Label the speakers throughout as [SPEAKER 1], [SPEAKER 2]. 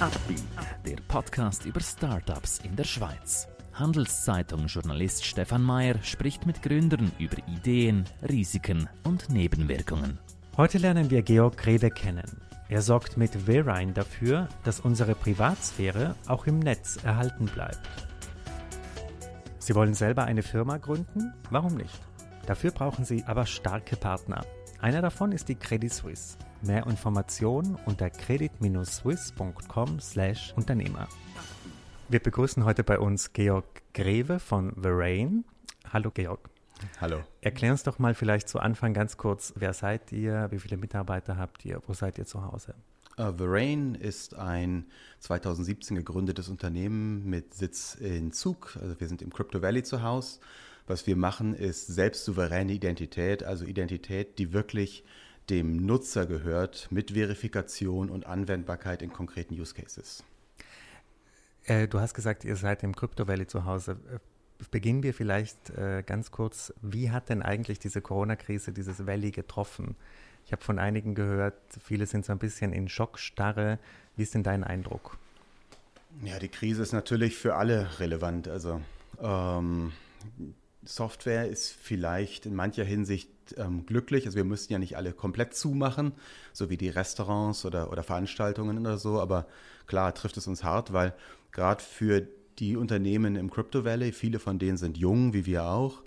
[SPEAKER 1] Upbeat, der Podcast über Startups in der Schweiz. Handelszeitung-Journalist Stefan Mayer spricht mit Gründern über Ideen, Risiken und Nebenwirkungen.
[SPEAKER 2] Heute lernen wir Georg Greve kennen. Er sorgt mit Verine dafür, dass unsere Privatsphäre auch im Netz erhalten bleibt. Sie wollen selber eine Firma gründen? Warum nicht? Dafür brauchen Sie aber starke Partner. Einer davon ist die Credit Suisse. Mehr Informationen unter credit-swiss.com/Unternehmer. Wir begrüßen heute bei uns Georg Greve von Verain. Hallo Georg.
[SPEAKER 3] Hallo.
[SPEAKER 2] Erklär uns doch mal vielleicht zu Anfang ganz kurz, wer seid ihr, wie viele Mitarbeiter habt ihr, wo seid ihr zu Hause?
[SPEAKER 3] Uh, Verain ist ein 2017 gegründetes Unternehmen mit Sitz in Zug. Also wir sind im Crypto Valley zu Hause. Was wir machen, ist selbstsouveräne Identität, also Identität, die wirklich dem Nutzer gehört, mit Verifikation und Anwendbarkeit in konkreten Use Cases.
[SPEAKER 2] Äh, du hast gesagt, ihr seid im Crypto Valley zu Hause. Äh, beginnen wir vielleicht äh, ganz kurz. Wie hat denn eigentlich diese Corona-Krise dieses Valley getroffen? Ich habe von einigen gehört, viele sind so ein bisschen in Schockstarre. Wie ist denn dein Eindruck?
[SPEAKER 3] Ja, die Krise ist natürlich für alle relevant. Also ähm, Software ist vielleicht in mancher Hinsicht ähm, glücklich. Also wir müssten ja nicht alle komplett zumachen, so wie die Restaurants oder, oder Veranstaltungen oder so. Aber klar trifft es uns hart, weil gerade für die Unternehmen im Crypto Valley, viele von denen sind jung, wie wir auch.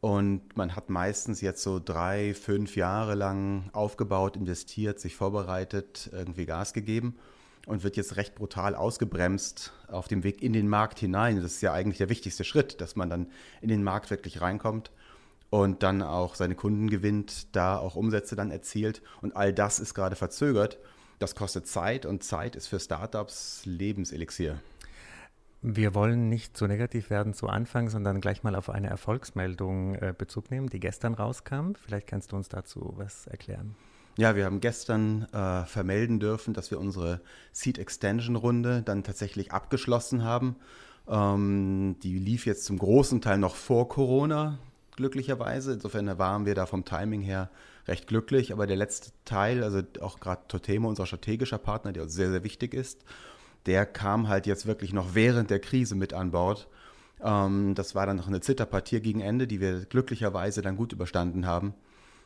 [SPEAKER 3] Und man hat meistens jetzt so drei, fünf Jahre lang aufgebaut, investiert, sich vorbereitet, irgendwie Gas gegeben und wird jetzt recht brutal ausgebremst auf dem Weg in den Markt hinein. Das ist ja eigentlich der wichtigste Schritt, dass man dann in den Markt wirklich reinkommt und dann auch seine Kunden gewinnt, da auch Umsätze dann erzielt. Und all das ist gerade verzögert. Das kostet Zeit und Zeit ist für Startups Lebenselixier.
[SPEAKER 2] Wir wollen nicht so negativ werden zu Anfang, sondern gleich mal auf eine Erfolgsmeldung äh, Bezug nehmen, die gestern rauskam. Vielleicht kannst du uns dazu was erklären.
[SPEAKER 3] Ja, wir haben gestern äh, vermelden dürfen, dass wir unsere Seed Extension Runde dann tatsächlich abgeschlossen haben. Ähm, die lief jetzt zum großen Teil noch vor Corona, glücklicherweise. Insofern waren wir da vom Timing her recht glücklich. Aber der letzte Teil, also auch gerade Totemo, unser strategischer Partner, der uns sehr, sehr wichtig ist, der kam halt jetzt wirklich noch während der Krise mit an Bord. Ähm, das war dann noch eine Zitterpartie gegen Ende, die wir glücklicherweise dann gut überstanden haben.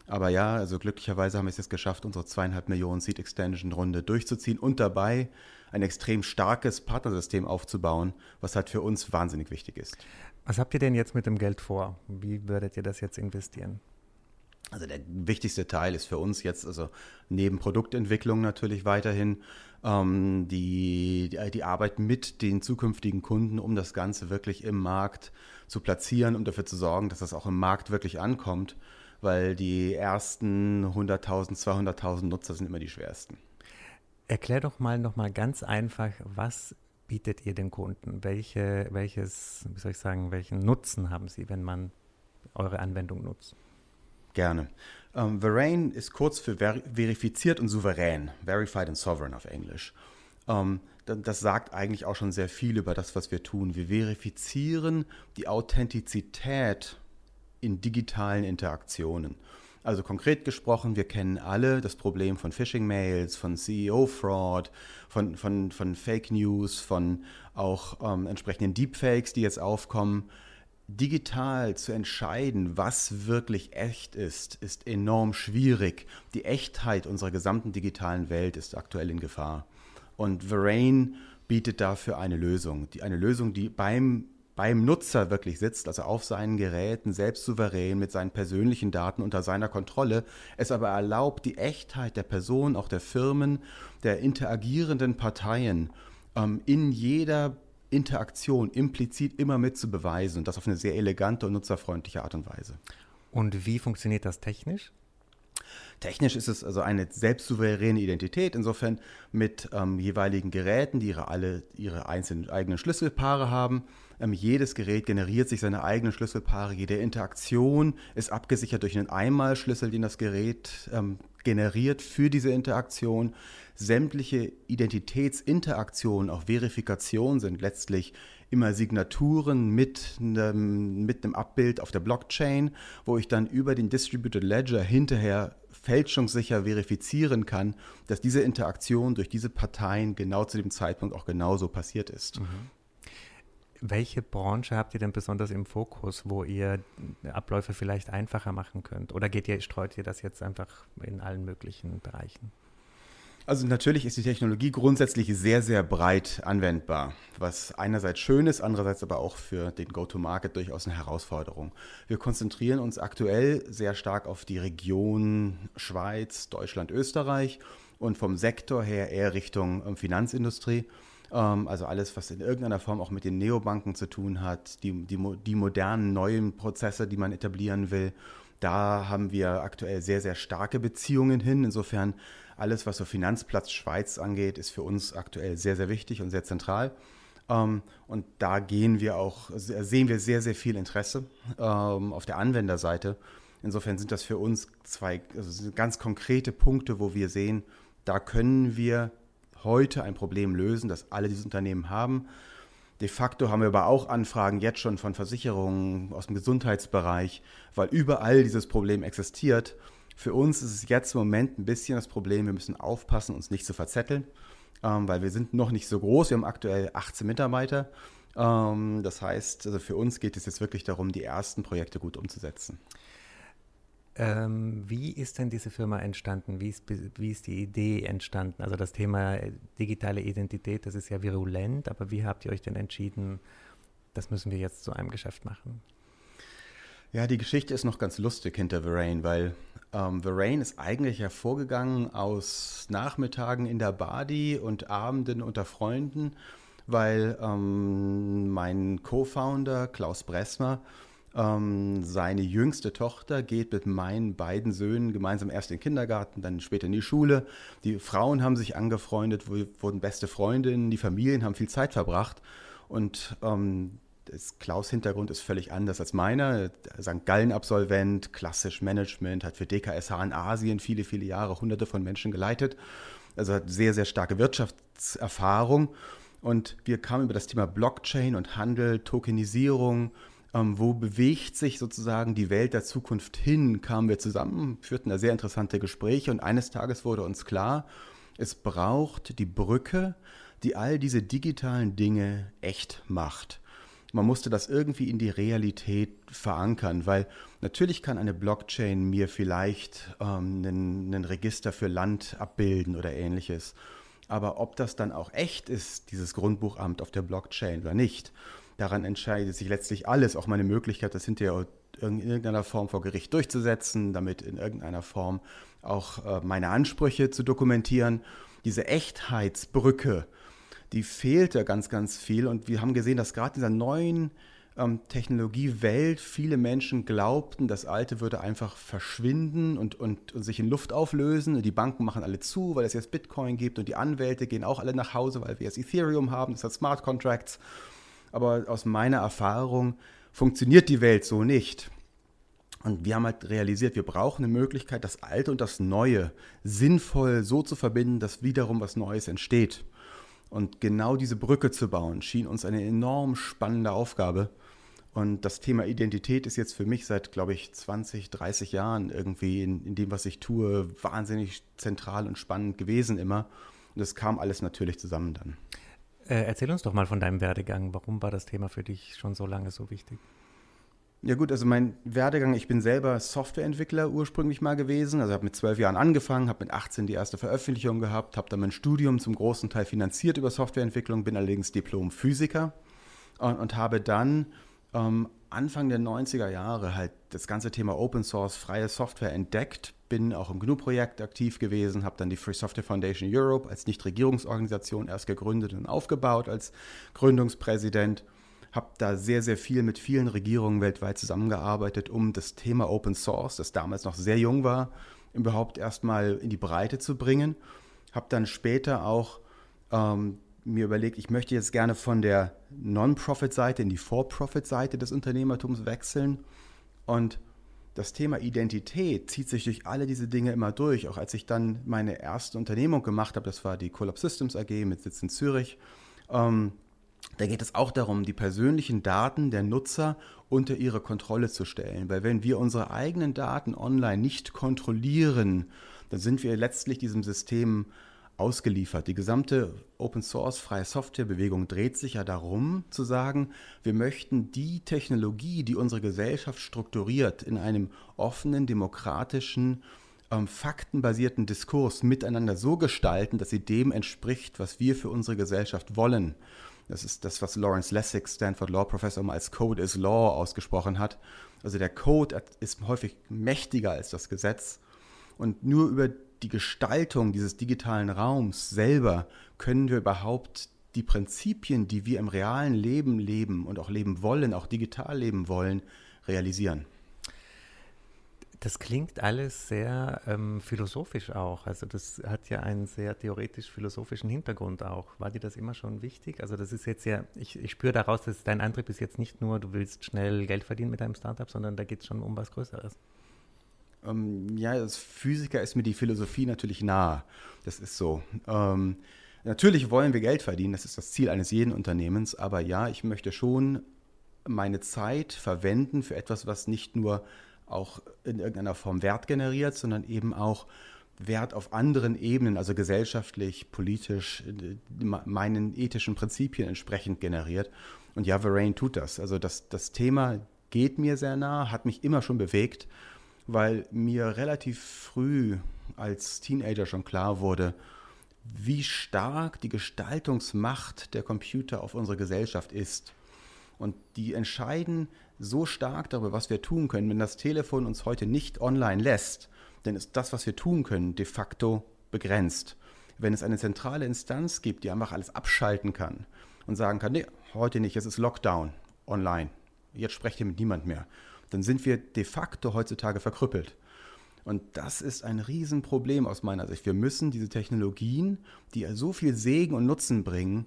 [SPEAKER 3] Aber ja, also glücklicherweise haben wir es jetzt geschafft, unsere zweieinhalb Millionen Seed Extension Runde durchzuziehen und dabei ein extrem starkes Partnersystem aufzubauen, was halt für uns wahnsinnig wichtig ist.
[SPEAKER 2] Was habt ihr denn jetzt mit dem Geld vor? Wie würdet ihr das jetzt investieren?
[SPEAKER 3] Also der wichtigste Teil ist für uns jetzt, also neben Produktentwicklung natürlich weiterhin, ähm, die, die, die Arbeit mit den zukünftigen Kunden, um das Ganze wirklich im Markt zu platzieren, um dafür zu sorgen, dass das auch im Markt wirklich ankommt weil die ersten 100.000, 200.000 Nutzer sind immer die schwersten.
[SPEAKER 2] Erklär doch mal noch mal ganz einfach, was bietet ihr den Kunden? Welche, welches, wie soll ich sagen, welchen Nutzen haben sie, wenn man eure Anwendung nutzt?
[SPEAKER 3] Gerne. Um, ähm, Verain ist kurz für ver verifiziert und souverän, verified and sovereign auf Englisch. Um, ähm, das sagt eigentlich auch schon sehr viel über das, was wir tun. Wir verifizieren die Authentizität in digitalen Interaktionen. Also konkret gesprochen, wir kennen alle das Problem von Phishing-Mails, von CEO-Fraud, von, von, von Fake News, von auch ähm, entsprechenden Deepfakes, die jetzt aufkommen. Digital zu entscheiden, was wirklich echt ist, ist enorm schwierig. Die Echtheit unserer gesamten digitalen Welt ist aktuell in Gefahr. Und Verain bietet dafür eine Lösung. Die, eine Lösung, die beim beim Nutzer wirklich sitzt, also auf seinen Geräten, selbst souverän mit seinen persönlichen Daten unter seiner Kontrolle, es aber erlaubt, die Echtheit der Person, auch der Firmen, der interagierenden Parteien ähm, in jeder Interaktion implizit immer mit zu beweisen und das auf eine sehr elegante und nutzerfreundliche Art und Weise.
[SPEAKER 2] Und wie funktioniert das technisch?
[SPEAKER 3] Technisch ist es also eine selbstsouveräne Identität, insofern mit ähm, jeweiligen Geräten, die ihre, alle ihre einzelnen eigenen Schlüsselpaare haben. Ähm, jedes Gerät generiert sich seine eigenen Schlüsselpaare. Jede Interaktion ist abgesichert durch einen Einmalschlüssel, den das Gerät ähm, generiert für diese Interaktion. Sämtliche Identitätsinteraktionen, auch Verifikation sind letztlich immer Signaturen mit einem, mit einem Abbild auf der Blockchain, wo ich dann über den Distributed Ledger hinterher fälschungssicher verifizieren kann, dass diese Interaktion durch diese Parteien genau zu dem Zeitpunkt auch genauso passiert ist. Mhm.
[SPEAKER 2] Welche Branche habt ihr denn besonders im Fokus, wo ihr Abläufe vielleicht einfacher machen könnt? Oder geht ihr, streut ihr das jetzt einfach in allen möglichen Bereichen?
[SPEAKER 3] Also natürlich ist die Technologie grundsätzlich sehr, sehr breit anwendbar, was einerseits schön ist, andererseits aber auch für den Go-to-Market durchaus eine Herausforderung. Wir konzentrieren uns aktuell sehr stark auf die Region Schweiz, Deutschland, Österreich und vom Sektor her eher Richtung ähm, Finanzindustrie. Ähm, also alles, was in irgendeiner Form auch mit den Neobanken zu tun hat, die, die, die modernen neuen Prozesse, die man etablieren will. Da haben wir aktuell sehr, sehr starke Beziehungen hin. Insofern alles, was so Finanzplatz Schweiz angeht, ist für uns aktuell sehr, sehr wichtig und sehr zentral. Ähm, und da gehen wir auch, sehen wir sehr, sehr viel Interesse ähm, auf der Anwenderseite. Insofern sind das für uns zwei also ganz konkrete Punkte, wo wir sehen, da können wir heute ein Problem lösen, das alle diese Unternehmen haben. De facto haben wir aber auch Anfragen jetzt schon von Versicherungen aus dem Gesundheitsbereich, weil überall dieses Problem existiert. Für uns ist es jetzt im Moment ein bisschen das Problem, wir müssen aufpassen, uns nicht zu verzetteln, ähm, weil wir sind noch nicht so groß. Wir haben aktuell 18 Mitarbeiter. Ähm, das heißt, also für uns geht es jetzt wirklich darum, die ersten Projekte gut umzusetzen.
[SPEAKER 2] Ähm, wie ist denn diese Firma entstanden? Wie ist, wie ist die Idee entstanden? Also das Thema digitale Identität, das ist ja virulent, aber wie habt ihr euch denn entschieden, das müssen wir jetzt zu einem Geschäft machen?
[SPEAKER 3] Ja, die Geschichte ist noch ganz lustig hinter Verrain, weil ähm, Verrain ist eigentlich hervorgegangen aus Nachmittagen in der Badi und Abenden unter Freunden, weil ähm, mein Co-Founder Klaus Bressmer ähm, seine jüngste Tochter geht mit meinen beiden Söhnen gemeinsam erst in den Kindergarten, dann später in die Schule. Die Frauen haben sich angefreundet, wurden beste Freundinnen, die Familien haben viel Zeit verbracht. Und ähm, Klaus Hintergrund ist völlig anders als meiner. St. Gallen-Absolvent, klassisch Management, hat für DKSH in Asien viele, viele Jahre hunderte von Menschen geleitet. Also hat sehr, sehr starke Wirtschaftserfahrung. Und wir kamen über das Thema Blockchain und Handel, Tokenisierung, ähm, wo bewegt sich sozusagen die Welt der Zukunft hin, kamen wir zusammen, führten da sehr interessante Gespräche und eines Tages wurde uns klar, es braucht die Brücke, die all diese digitalen Dinge echt macht man musste das irgendwie in die Realität verankern, weil natürlich kann eine Blockchain mir vielleicht ähm, einen, einen Register für Land abbilden oder ähnliches. Aber ob das dann auch echt ist, dieses Grundbuchamt auf der Blockchain oder nicht, daran entscheidet sich letztlich alles. Auch meine Möglichkeit, das hinterher in irgendeiner Form vor Gericht durchzusetzen, damit in irgendeiner Form auch äh, meine Ansprüche zu dokumentieren. Diese Echtheitsbrücke, die fehlte ganz, ganz viel. Und wir haben gesehen, dass gerade in dieser neuen ähm, Technologiewelt viele Menschen glaubten, das Alte würde einfach verschwinden und, und, und, sich in Luft auflösen. Und die Banken machen alle zu, weil es jetzt Bitcoin gibt und die Anwälte gehen auch alle nach Hause, weil wir jetzt Ethereum haben, das hat Smart Contracts. Aber aus meiner Erfahrung funktioniert die Welt so nicht. Und wir haben halt realisiert, wir brauchen eine Möglichkeit, das Alte und das Neue sinnvoll so zu verbinden, dass wiederum was Neues entsteht. Und genau diese Brücke zu bauen, schien uns eine enorm spannende Aufgabe. Und das Thema Identität ist jetzt für mich seit, glaube ich, 20, 30 Jahren irgendwie in, in dem, was ich tue, wahnsinnig zentral und spannend gewesen immer. Und das kam alles natürlich zusammen dann.
[SPEAKER 2] Äh, erzähl uns doch mal von deinem Werdegang. Warum war das Thema für dich schon so lange so wichtig?
[SPEAKER 3] Ja gut, also mein Werdegang, ich bin selber Softwareentwickler ursprünglich mal gewesen. Also habe mit zwölf Jahren angefangen, habe mit 18 die erste Veröffentlichung gehabt, habe dann mein Studium zum großen Teil finanziert über Softwareentwicklung, bin allerdings Diplom-Physiker und, und, habe dann ähm, Anfang der 90er Jahre halt das ganze Thema Open Source, freie Software entdeckt, bin auch im GNU-Projekt aktiv gewesen, habe dann die Free Software Foundation Europe als Nichtregierungsorganisation erst gegründet und aufgebaut als Gründungspräsident habe da sehr, sehr viel mit vielen Regierungen weltweit zusammengearbeitet, um das Thema Open Source, das damals noch sehr jung war, überhaupt erstmal in die Breite zu bringen. Habe dann später auch ähm, mir überlegt, ich möchte jetzt gerne von der Non-Profit-Seite in die For-Profit-Seite des Unternehmertums wechseln und das Thema Identität zieht sich durch alle diese Dinge immer durch. Auch als ich dann meine erste Unternehmung gemacht habe, das war die Collab Systems AG mit Sitz in Zürich, ähm, da geht es auch darum, die persönlichen Daten der Nutzer unter ihre Kontrolle zu stellen. Weil wenn wir unsere eigenen Daten online nicht kontrollieren, dann sind wir letztlich diesem System ausgeliefert. Die gesamte Open Source freie Software Bewegung dreht sich ja darum zu sagen, wir möchten die Technologie, die unsere Gesellschaft strukturiert, in einem offenen, demokratischen, ähm, faktenbasierten Diskurs miteinander so gestalten, dass sie dem entspricht, was wir für unsere Gesellschaft wollen. Das ist das, was Lawrence Lessig, Stanford Law Professor, mal als Code is Law ausgesprochen hat. Also der Code ist häufig mächtiger als das Gesetz. Und nur über die Gestaltung dieses digitalen Raums selber können wir überhaupt die Prinzipien, die wir im realen Leben leben und auch leben wollen, auch digital leben wollen, realisieren.
[SPEAKER 2] Das klingt alles sehr ähm, philosophisch auch. Also das hat ja einen sehr theoretisch-philosophischen Hintergrund auch. War dir das immer schon wichtig? Also das ist jetzt ja, ich, ich spüre daraus, dass dein Antrieb ist jetzt nicht nur, du willst schnell Geld verdienen mit deinem Startup, sondern da geht es schon um was Größeres.
[SPEAKER 3] Ähm, ja, als Physiker ist mir die Philosophie natürlich nahe. Das ist so. Ähm, natürlich wollen wir Geld verdienen, das ist das Ziel eines jeden Unternehmens, aber ja, ich möchte schon meine Zeit verwenden für etwas, was nicht nur auch in irgendeiner Form Wert generiert, sondern eben auch Wert auf anderen Ebenen, also gesellschaftlich, politisch, meinen ethischen Prinzipien entsprechend generiert. Und ja, Varane tut das. Also das, das Thema geht mir sehr nah, hat mich immer schon bewegt weil mir relativ früh als Teenager schon klar wurde, wie stark die Gestaltungsmacht der Computer auf unsere Gesellschaft ist. Und die entscheiden so stark darüber, was wir tun können. Wenn das Telefon uns heute nicht online lässt, dann ist das, was wir tun können, de facto begrenzt. Wenn es eine zentrale Instanz gibt, die einfach alles abschalten kann und sagen kann, nee, heute nicht, es ist Lockdown online. Jetzt sprecht ihr mit niemand mehr dann sind wir de facto heutzutage verkrüppelt. Und das ist ein Riesenproblem aus meiner Sicht. Wir müssen diese Technologien, die so viel Segen und Nutzen bringen,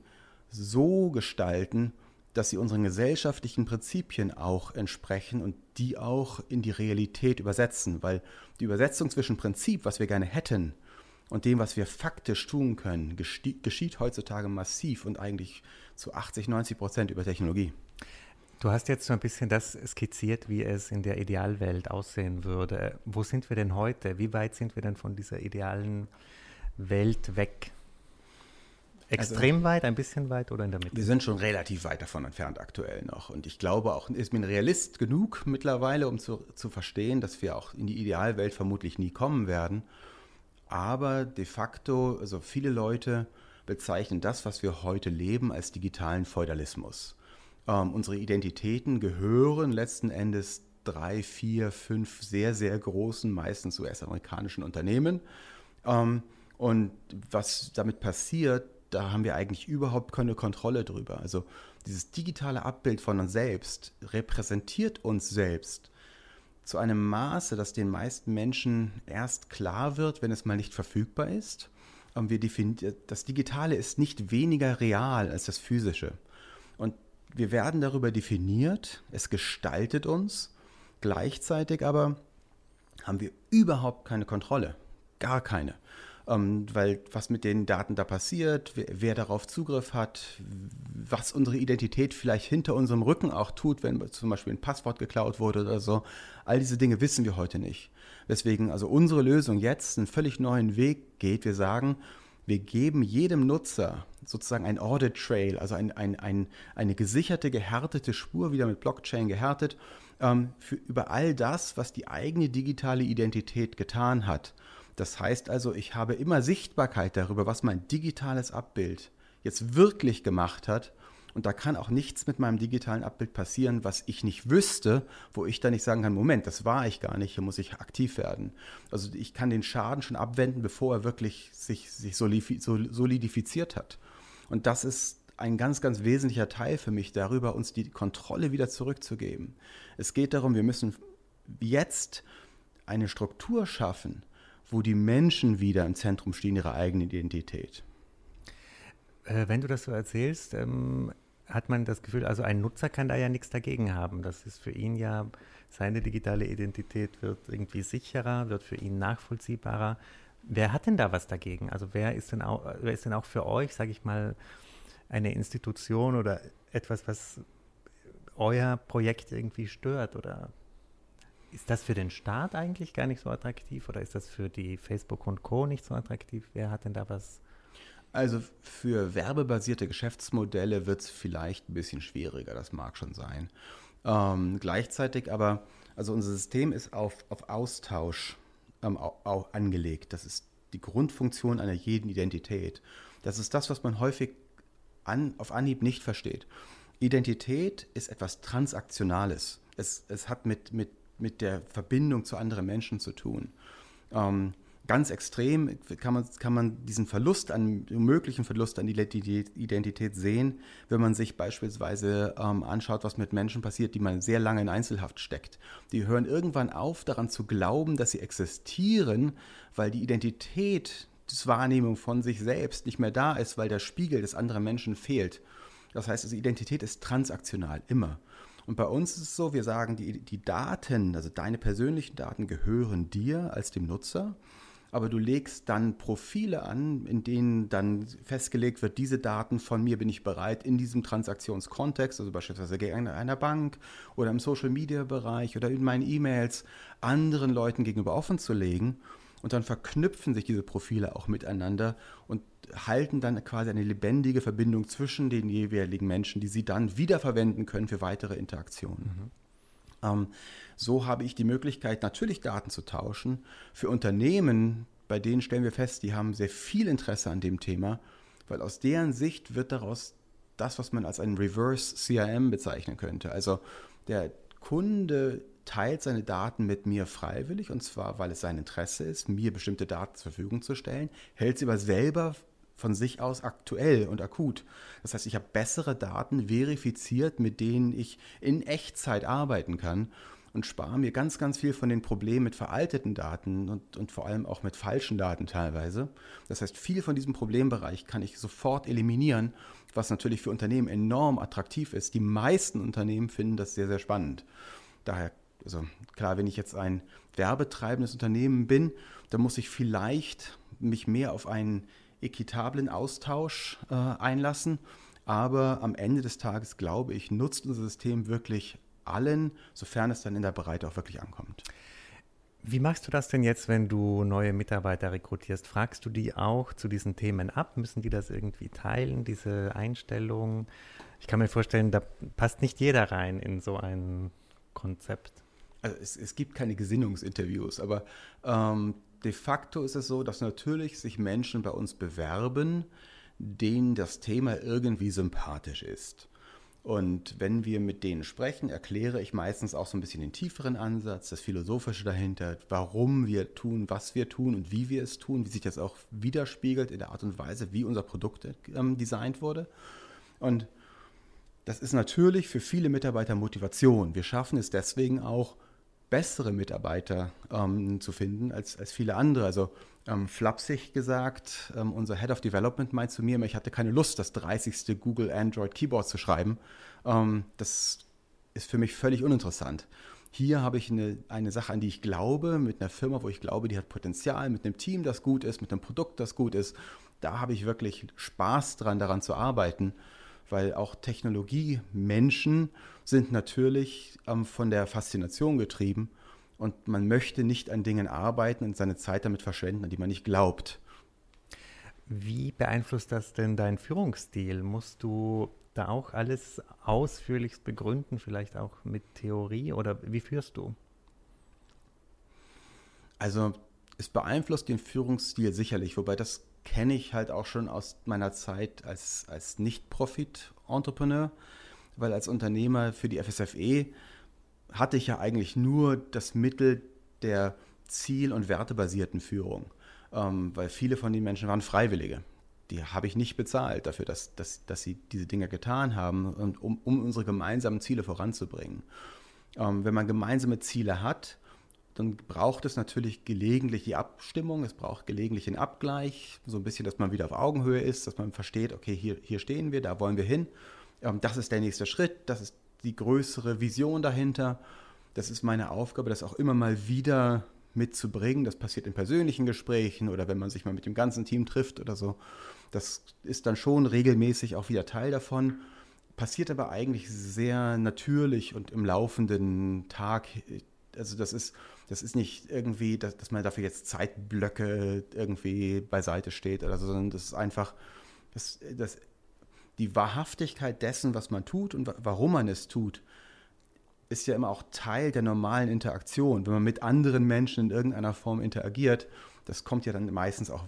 [SPEAKER 3] so gestalten, dass sie unseren gesellschaftlichen Prinzipien auch entsprechen und die auch in die Realität übersetzen. Weil die Übersetzung zwischen Prinzip, was wir gerne hätten, und dem, was wir faktisch tun können, geschieht heutzutage massiv und eigentlich zu 80, 90 Prozent über Technologie.
[SPEAKER 2] Du hast jetzt so ein bisschen das skizziert, wie es in der Idealwelt aussehen würde. Wo sind wir denn heute? Wie weit sind wir denn von dieser idealen Welt weg? Extrem also, weit, ein bisschen weit oder in der Mitte?
[SPEAKER 3] Wir sind schon relativ weit davon entfernt aktuell noch. Und ich glaube auch, ist mir ein Realist genug mittlerweile, um zu, zu verstehen, dass wir auch in die Idealwelt vermutlich nie kommen werden. Aber de facto, also viele Leute bezeichnen das, was wir heute leben, als digitalen Feudalismus. Ähm, unsere Identitäten gehören letzten Endes drei, vier, fünf sehr, sehr großen, meistens US-amerikanischen Unternehmen. Ähm, und was damit passiert, da haben wir eigentlich überhaupt keine Kontrolle drüber. Also dieses digitale Abbild von uns selbst repräsentiert uns selbst zu einem Maße, dass den meisten Menschen erst klar wird, wenn es mal nicht verfügbar ist. Wir das Digitale ist nicht weniger real als das Physische. Und wir werden darüber definiert, es gestaltet uns, gleichzeitig aber haben wir überhaupt keine Kontrolle, gar keine. Ähm, weil was mit den Daten da passiert, wer, wer, darauf Zugriff hat, was unsere Identität vielleicht hinter unserem Rücken auch tut, wenn zum Beispiel ein Passwort geklaut wurde oder so, all diese Dinge wissen wir heute nicht. Deswegen also unsere Lösung jetzt einen völlig neuen Weg geht. Wir sagen, wir geben jedem Nutzer sozusagen ein Audit Trail, also ein, ein, ein, eine gesicherte, gehärtete Spur, wieder mit Blockchain gehärtet, ähm, für, über all das, was die eigene digitale Identität getan hat. Das heißt also, ich habe immer Sichtbarkeit darüber, was mein digitales Abbild jetzt wirklich gemacht hat und da kann auch nichts mit meinem digitalen Abbild passieren, was ich nicht wüsste, wo ich dann nicht sagen kann, Moment, das war ich gar nicht, hier muss ich aktiv werden. Also ich kann den Schaden schon abwenden, bevor er wirklich sich, sich solidifiziert hat. Und das ist ein ganz, ganz wesentlicher Teil für mich darüber, uns die Kontrolle wieder zurückzugeben. Es geht darum, wir müssen jetzt eine Struktur schaffen, wo die Menschen wieder im Zentrum stehen ihrer eigenen Identität.
[SPEAKER 2] Äh, wenn du das so erzählst, ähm, hat man das Gefühl, also ein Nutzer kann da ja nichts dagegen haben. Das ist für ihn ja, seine digitale Identität wird irgendwie sicherer, wird für ihn nachvollziehbarer. Wer hat denn da was dagegen? Also wer ist denn auch, wer ist denn auch für euch, sage ich mal, eine Institution oder etwas, was euer Projekt irgendwie stört? Oder ist das für den Staat eigentlich gar nicht so attraktiv oder ist das für die Facebook und Co. nicht so attraktiv? Wer hat denn da was?
[SPEAKER 3] Also für werbebasierte Geschäftsmodelle wird es vielleicht ein bisschen schwieriger, das mag schon sein. Ähm, gleichzeitig aber, also unser System ist auf, auf Austausch ähm, auch, auch angelegt. Das ist die Grundfunktion einer jeden Identität. Das ist das, was man häufig an, auf Anhieb nicht versteht. Identität ist etwas Transaktionales. Es, es hat mit, mit, mit der Verbindung zu anderen Menschen zu tun. Ähm, ganz extrem kann man, kann man diesen Verlust an, möglichen Verlust an Identität sehen, wenn man sich beispielsweise ähm, anschaut, was mit Menschen passiert, die man sehr lange in Einzelhaft steckt. Die hören irgendwann auf, daran zu glauben, dass sie existieren, weil die Identität, die Wahrnehmung von sich selbst nicht mehr da ist, weil der Spiegel des anderen Menschen fehlt. Das heißt, also Identität ist transaktional, immer. Und bei uns ist es so, wir sagen, die, die Daten, also deine persönlichen Daten gehören dir als dem Nutzer aber du legst dann Profile an, in denen dann festgelegt wird, diese Daten von mir bin ich bereit in diesem Transaktionskontext, also beispielsweise gegen einer Bank oder im Social-Media-Bereich oder in meinen E-Mails anderen Leuten gegenüber offen zu legen. Und dann verknüpfen sich diese Profile auch miteinander und halten dann quasi eine lebendige Verbindung zwischen den jeweiligen Menschen, die sie dann wiederverwenden können für weitere Interaktionen. Mhm. Ähm, so habe ich die Möglichkeit, natürlich Daten zu tauschen. Für Unternehmen, bei denen stellen wir fest, die haben sehr viel Interesse an dem Thema, weil aus deren Sicht wird daraus das, was man als ein Reverse CRM bezeichnen könnte. Also der Kunde teilt seine Daten mit mir freiwillig und zwar, weil es sein Interesse ist, mir bestimmte Daten zur Verfügung zu stellen, hält sie aber selber von sich aus aktuell und akut. Das heißt, ich habe bessere Daten verifiziert, mit denen ich in Echtzeit arbeiten kann und spare mir ganz, ganz viel von den Problemen mit veralteten Daten und, und vor allem auch mit falschen Daten teilweise. Das heißt, viel von diesem Problembereich kann ich sofort eliminieren, was natürlich für Unternehmen enorm attraktiv ist. Die meisten Unternehmen finden das sehr, sehr spannend. Daher, also klar, wenn ich jetzt ein werbetreibendes Unternehmen bin, dann muss ich vielleicht mich mehr auf einen equitablen Austausch äh, einlassen. Aber am Ende des Tages, glaube ich, nutzt unser System wirklich allen, sofern es dann in der Breite auch wirklich ankommt.
[SPEAKER 2] Wie machst du das denn jetzt, wenn du neue Mitarbeiter rekrutierst? Fragst du die auch zu diesen Themen ab? Müssen die das irgendwie teilen, diese Einstellung? Ich kann mir vorstellen, da passt nicht jeder rein in so ein Konzept.
[SPEAKER 3] Also es, es gibt keine Gesinnungsinterviews, aber ähm, de facto ist es so, dass natürlich sich Menschen bei uns bewerben, denen das Thema irgendwie sympathisch ist. Und wenn wir mit denen sprechen, erkläre ich meistens auch so ein bisschen den tieferen Ansatz, das Philosophische dahinter, warum wir tun, was wir tun und wie wir es tun, wie sich das auch widerspiegelt in der Art und Weise, wie unser Produkt ähm, designt wurde. Und das ist natürlich für viele Mitarbeiter Motivation. Wir schaffen es deswegen auch, bessere Mitarbeiter ähm, zu finden als, als viele andere. Also ähm, flapsig gesagt, ähm, unser Head of Development meint zu mir, ich hatte keine Lust, das 30. Google Android Keyboard zu schreiben. Ähm, das ist für mich völlig uninteressant. Hier habe ich eine, eine Sache, an die ich glaube, mit einer Firma, wo ich glaube, die hat Potenzial, mit einem Team, das gut ist, mit einem Produkt, das gut ist. Da habe ich wirklich Spaß dran, daran zu arbeiten weil auch Technologie-Menschen sind natürlich ähm, von der Faszination getrieben und man möchte nicht an Dingen arbeiten und seine Zeit damit verschwenden, an die man nicht glaubt.
[SPEAKER 2] Wie beeinflusst das denn deinen Führungsstil? Musst du da auch alles ausführlichst begründen, vielleicht auch mit Theorie oder wie führst du?
[SPEAKER 3] Also es beeinflusst den Führungsstil sicherlich, wobei das kenne ich halt auch schon aus meiner Zeit als, als Nicht-Profit-Entrepreneur, weil als Unternehmer für die FSFE hatte ich ja eigentlich nur das Mittel der ziel- und wertebasierten Führung, ähm, weil viele von den Menschen waren Freiwillige. Die habe ich nicht bezahlt dafür, dass, dass, dass sie diese Dinge getan haben, und um, um unsere gemeinsamen Ziele voranzubringen. Ähm, wenn man gemeinsame Ziele hat, dann braucht es natürlich gelegentlich die Abstimmung, es braucht gelegentlich den Abgleich, so ein bisschen, dass man wieder auf Augenhöhe ist, dass man versteht, okay, hier, hier stehen wir, da wollen wir hin. ähm, das ist der nächste Schritt, das ist die größere Vision dahinter. Das ist meine Aufgabe, das auch immer mal wieder mitzubringen. Das passiert in persönlichen Gesprächen oder wenn man sich mal mit dem ganzen Team trifft oder so. Das ist dann schon regelmäßig auch wieder Teil davon. Passiert aber eigentlich sehr natürlich und im laufenden Tag. Also das ist, das ist nicht irgendwie, dass, dass man dafür jetzt Zeitblöcke irgendwie beiseite steht oder so, sondern das ist einfach, das, das, die Wahrhaftigkeit dessen, was man tut und warum man es tut, ist ja immer auch Teil der normalen Interaktion. Wenn man mit anderen Menschen in irgendeiner Form interagiert, das kommt ja dann meistens auch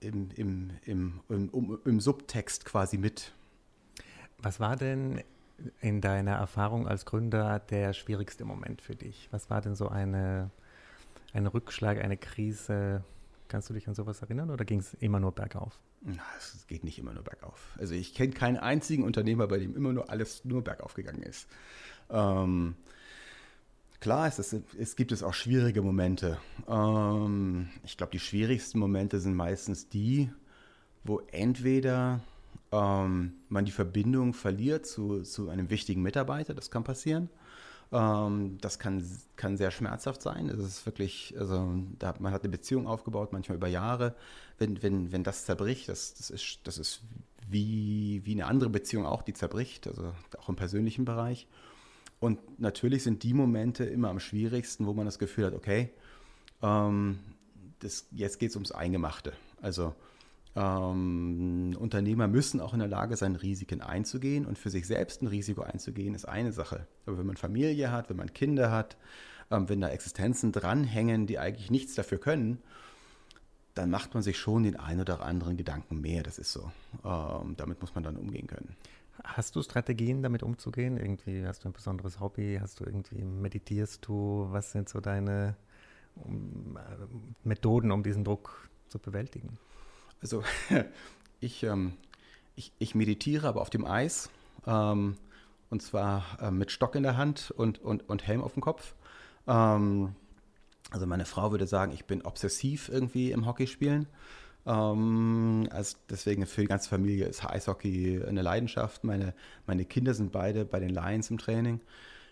[SPEAKER 3] im, im, im, im, im Subtext quasi mit.
[SPEAKER 2] Was war denn in deiner Erfahrung als Gründer der schwierigste Moment für dich? Was war denn so eine, ein Rückschlag, eine Krise? Kannst du dich an sowas erinnern oder ging es immer nur bergauf?
[SPEAKER 3] Es geht nicht immer nur bergauf. Also ich kenne keinen einzigen Unternehmer, bei dem immer nur alles nur bergauf gegangen ist. Ähm, klar, es, es gibt es auch schwierige Momente. Ähm, ich glaube, die schwierigsten Momente sind meistens die, wo entweder ähm, man die Verbindung verliert zu, zu einem wichtigen Mitarbeiter, das kann passieren. Ähm, das kann, kann sehr schmerzhaft sein. Es ist wirklich, also da, man hat eine Beziehung aufgebaut, manchmal über Jahre. Wenn, wenn, wenn das zerbricht, das, das ist, das ist wie, wie eine andere Beziehung auch, die zerbricht, also auch im persönlichen Bereich. Und natürlich sind die Momente immer am schwierigsten, wo man das Gefühl hat, okay, ähm, das, jetzt geht es ums Eingemachte. Also ähm, Unternehmer müssen auch in der Lage sein, Risiken einzugehen und für sich selbst ein Risiko einzugehen, ist eine Sache. Aber wenn man Familie hat, wenn man Kinder hat, ähm, wenn da Existenzen dranhängen, die eigentlich nichts dafür können, dann macht man sich schon den einen oder anderen Gedanken mehr. Das ist so. Ähm, damit muss man dann umgehen können.
[SPEAKER 2] Hast du Strategien, damit umzugehen? Irgendwie hast du ein besonderes Hobby? Hast du irgendwie meditierst du? Was sind so deine um, äh, Methoden, um diesen Druck zu bewältigen?
[SPEAKER 3] Also ich, ähm, ich, ich, meditiere, aber auf dem Eis. Ähm, und zwar äh, mit Stock in der Hand und, und, und Helm auf dem Kopf. Ähm, also meine Frau würde sagen, ich bin obsessiv irgendwie im Hockeyspielen. Ähm, also deswegen für die ganze Familie ist Eishockey eine Leidenschaft. Meine, meine Kinder sind beide bei den Lions im Training.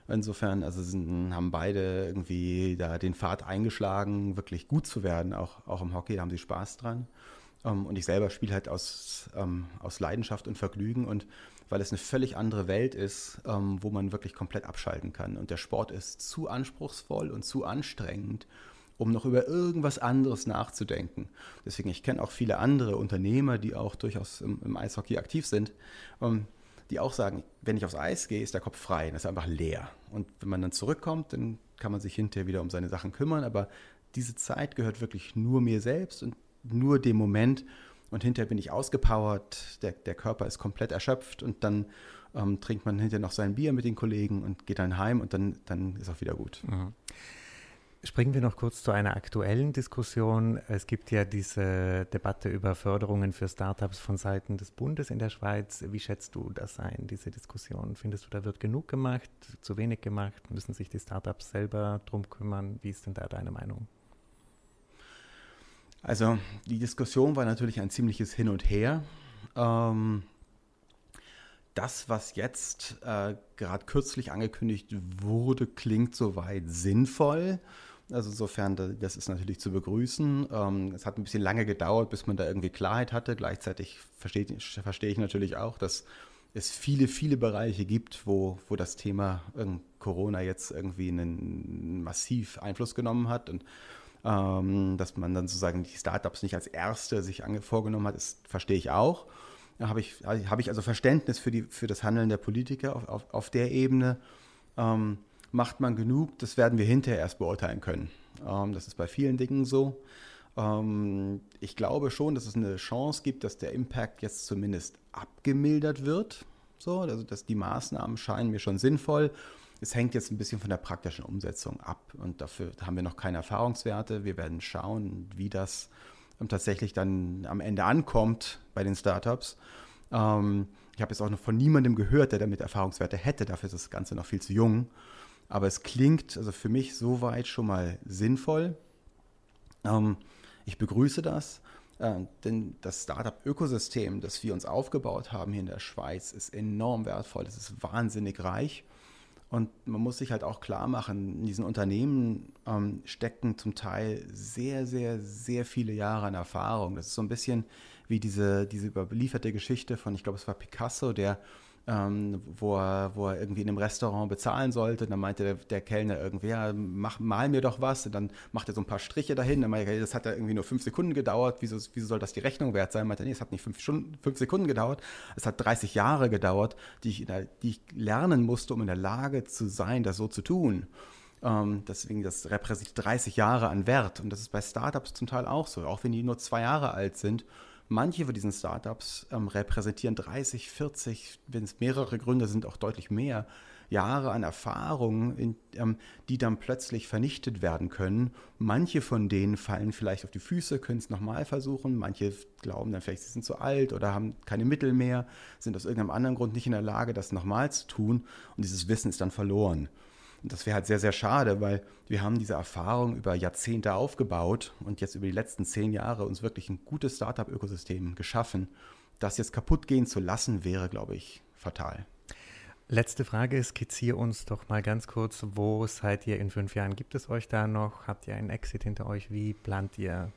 [SPEAKER 3] Insofern, also sind, haben beide irgendwie da den Pfad eingeschlagen, wirklich gut zu werden, auch, auch im Hockey, da haben sie Spaß dran. Ähm, und ich selber spiele halt aus, ähm, aus Leidenschaft und Vergnügen und weil es eine völlig andere Welt ist, ähm, wo man wirklich komplett abschalten kann. Und der Sport ist zu anspruchsvoll und zu anstrengend, um noch über irgendwas anderes nachzudenken. Deswegen, ich kenne auch viele andere Unternehmer, die auch durchaus im, im Eishockey aktiv sind, ähm, die auch sagen, wenn ich aufs Eis gehe, ist der Kopf frei, das ist einfach leer. Und wenn man dann zurückkommt, dann kann man sich hinterher wieder um seine Sachen kümmern, aber diese Zeit gehört wirklich nur mir selbst und nur dem Moment. Und hinterher bin ich ausgepowert, der, der Körper ist komplett erschöpft und dann ähm, trinkt man hinterher noch sein Bier mit den Kollegen und geht dann heim und dann, dann ist auch wieder gut. Mhm.
[SPEAKER 2] Springen wir noch kurz zu einer aktuellen Diskussion. Es gibt ja diese Debatte über Förderungen für Startups von Seiten des Bundes in der Schweiz. Wie schätzt du das ein, diese Diskussion? Findest du, da wird genug gemacht, zu wenig gemacht? Müssen sich die Startups selber drum kümmern? Wie ist denn da deine Meinung?
[SPEAKER 3] Also die Diskussion war natürlich ein ziemliches Hin und Her. Ähm, das, was jetzt äh, gerade kürzlich angekündigt wurde, klingt soweit sinnvoll. Also insofern, das ist natürlich zu begrüßen. Ähm, es hat ein bisschen lange gedauert, bis man da irgendwie Klarheit hatte. Gleichzeitig verstehe, verstehe ich natürlich auch, dass es viele, viele Bereiche gibt, wo, wo das Thema Corona jetzt irgendwie einen massiv Einfluss genommen hat und ähm, dass man dann sozusagen die Startups nicht als erste sich vorgenommen hat, das verstehe ich auch. Da habe ich, hab ich also Verständnis für, die, für das Handeln der Politiker auf, auf, auf der Ebene. Ähm, macht man genug, das werden wir hinterher erst beurteilen können. Ähm, das ist bei vielen Dingen so. Ähm, ich glaube schon, dass es eine Chance gibt, dass der Impact jetzt zumindest abgemildert wird. So, also dass die Maßnahmen scheinen mir schon sinnvoll. Es hängt jetzt ein bisschen von der praktischen Umsetzung ab und dafür haben wir noch keine Erfahrungswerte. Wir werden schauen, wie das ähm, tatsächlich dann am Ende ankommt bei den Startups. Ähm, ich habe jetzt auch noch von niemandem gehört, der damit Erfahrungswerte hätte. Dafür ist das Ganze noch viel zu jung. Aber es klingt also für mich soweit schon mal sinnvoll. Ähm, ich begrüße das. Denn das Startup-Ökosystem, das wir uns aufgebaut haben hier in der Schweiz, ist enorm wertvoll, es ist wahnsinnig reich. Und man muss sich halt auch klar machen, in diesen Unternehmen ähm, stecken zum Teil sehr, sehr, sehr viele Jahre an Erfahrung. Das ist so ein bisschen wie diese, diese überlieferte Geschichte von, ich glaube, es war Picasso, der ähm, wo, er, wo er irgendwie in einem Restaurant bezahlen sollte. Dann meinte der, der Kellner irgendwie, ja, mach, mal mir doch was. Und dann macht er so ein paar Striche dahin. Dann meinte er, das hat ja irgendwie nur fünf Sekunden gedauert. Wieso, wieso soll das die Rechnung wert sein? Meinte er, nee, es hat nicht fünf, Stunden, fünf Sekunden gedauert. Es hat 30 Jahre gedauert, die ich, die ich lernen musste, um in der Lage zu sein, das so zu tun. Ähm, deswegen, das repräsentiert 30 Jahre an Wert. Und das ist bei Startups zum Teil auch so, auch wenn die nur zwei Jahre alt sind Manche von diesen Startups ähm, repräsentieren 30, 40, wenn es mehrere Gründe sind, auch deutlich mehr Jahre an Erfahrung, in, ähm, die dann plötzlich vernichtet werden können. Manche von denen fallen vielleicht auf die Füße, können es nochmal versuchen. Manche glauben dann vielleicht, sie sind zu alt oder haben keine Mittel mehr, sind aus irgendeinem anderen Grund nicht in der Lage, das nochmal zu tun. Und dieses Wissen ist dann verloren. Und das wäre halt sehr, sehr schade, weil wir haben diese Erfahrung über Jahrzehnte aufgebaut und jetzt über die letzten zehn Jahre uns wirklich ein gutes Startup-Ökosystem geschaffen. Das jetzt kaputt gehen zu lassen, wäre, glaube ich, fatal.
[SPEAKER 2] Letzte Frage, skizziere uns doch mal ganz kurz, wo seid ihr in fünf Jahren? Gibt es euch da noch? Habt ihr einen Exit hinter euch? Wie plant ihr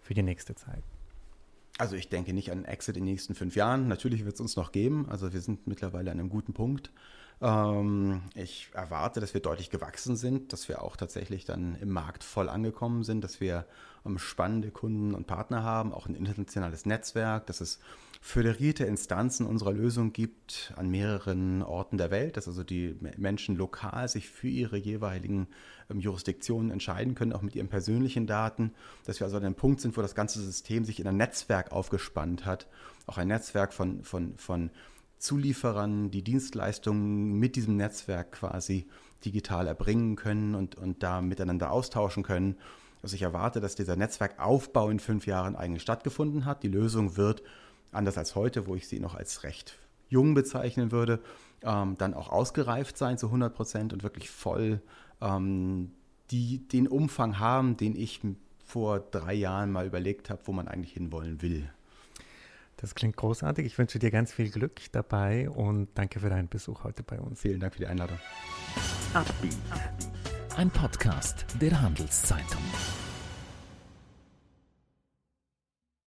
[SPEAKER 2] für die nächste Zeit?
[SPEAKER 3] Also ich denke nicht an einen Exit in den nächsten fünf Jahren. Natürlich wird es uns noch geben. Also wir sind mittlerweile an einem guten Punkt. Ähm, ich erwarte, dass wir deutlich gewachsen sind, dass wir auch tatsächlich dann im Markt voll angekommen sind, dass wir ähm, spannende Kunden und Partner haben, auch ein internationales Netzwerk, dass es föderierte Instanzen unserer Lösung gibt an mehreren Orten der Welt, dass also die Menschen lokal sich für ihre jeweiligen ähm, Jurisdiktionen entscheiden können, auch mit ihren persönlichen Daten, dass wir also an einem Punkt sind, wo das ganze System sich in ein Netzwerk aufgespannt hat, auch ein Netzwerk von, von, von Zulieferern die Dienstleistungen mit diesem Netzwerk quasi digital erbringen können und, und da miteinander austauschen können. Also ich erwarte, dass dieser Netzwerkaufbau in fünf Jahren eigentlich stattgefunden hat. Die Lösung wird, anders als heute, wo ich sie noch als recht jung bezeichnen würde, ähm, dann auch ausgereift sein zu 100 Prozent und wirklich voll ähm, die, den Umfang haben, den ich vor drei Jahren mal überlegt habe, wo man eigentlich hinwollen will.
[SPEAKER 2] Das klingt großartig. Ich wünsche dir ganz viel Glück dabei und danke für deinen Besuch heute bei uns.
[SPEAKER 3] Vielen Dank für die Einladung.
[SPEAKER 1] Ein Podcast der Handelszeitung.